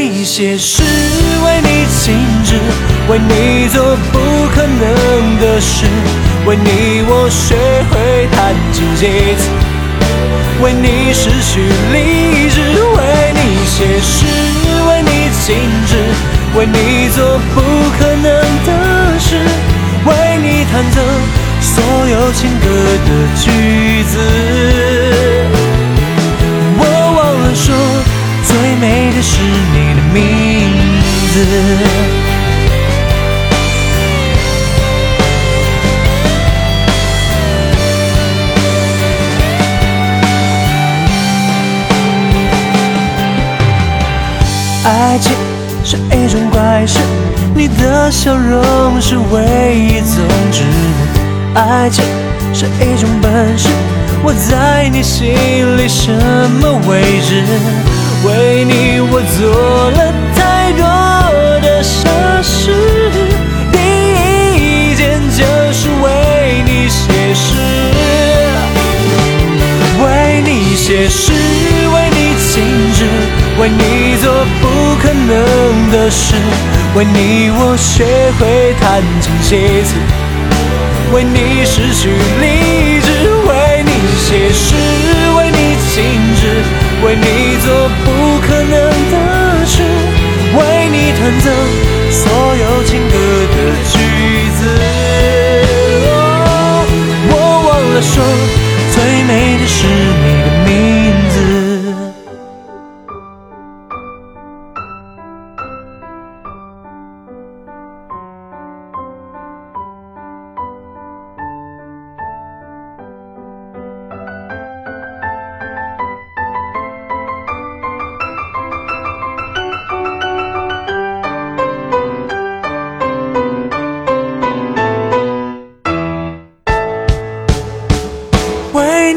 为你写诗，为你静止，为你做不可能的事，为你我学会弹琴几次，为你失去理智，为你写诗，为你静止，为你做不可能的事，为你弹奏所有情歌的句子。我忘了说，最美的是你名字。爱情是一种怪事，你的笑容是唯一宗旨。爱情是一种本事，我在你心里什么位置？为你我做了太多的傻事，第一件就是为你写诗，为你写诗，为你静止，为你做不可能的事，为你我学会弹琴写词，为你失去理智，不可能的事，为你弹奏所有情歌的句子。哦我忘了说，最美的是你的名